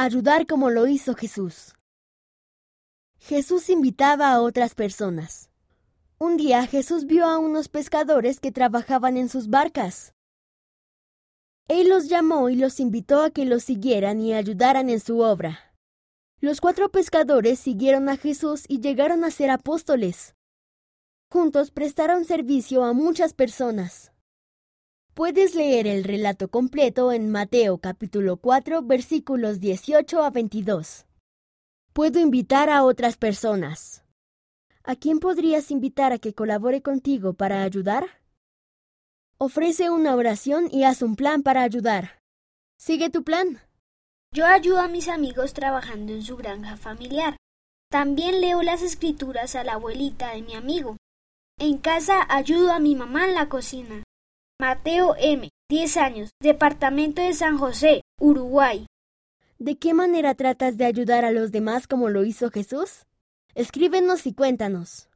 Ayudar como lo hizo Jesús. Jesús invitaba a otras personas. Un día Jesús vio a unos pescadores que trabajaban en sus barcas. Él los llamó y los invitó a que los siguieran y ayudaran en su obra. Los cuatro pescadores siguieron a Jesús y llegaron a ser apóstoles. Juntos prestaron servicio a muchas personas. Puedes leer el relato completo en Mateo capítulo 4 versículos 18 a 22. Puedo invitar a otras personas. ¿A quién podrías invitar a que colabore contigo para ayudar? Ofrece una oración y haz un plan para ayudar. Sigue tu plan. Yo ayudo a mis amigos trabajando en su granja familiar. También leo las escrituras a la abuelita de mi amigo. En casa ayudo a mi mamá en la cocina. Mateo M., 10 años, Departamento de San José, Uruguay. ¿De qué manera tratas de ayudar a los demás como lo hizo Jesús? Escríbenos y cuéntanos.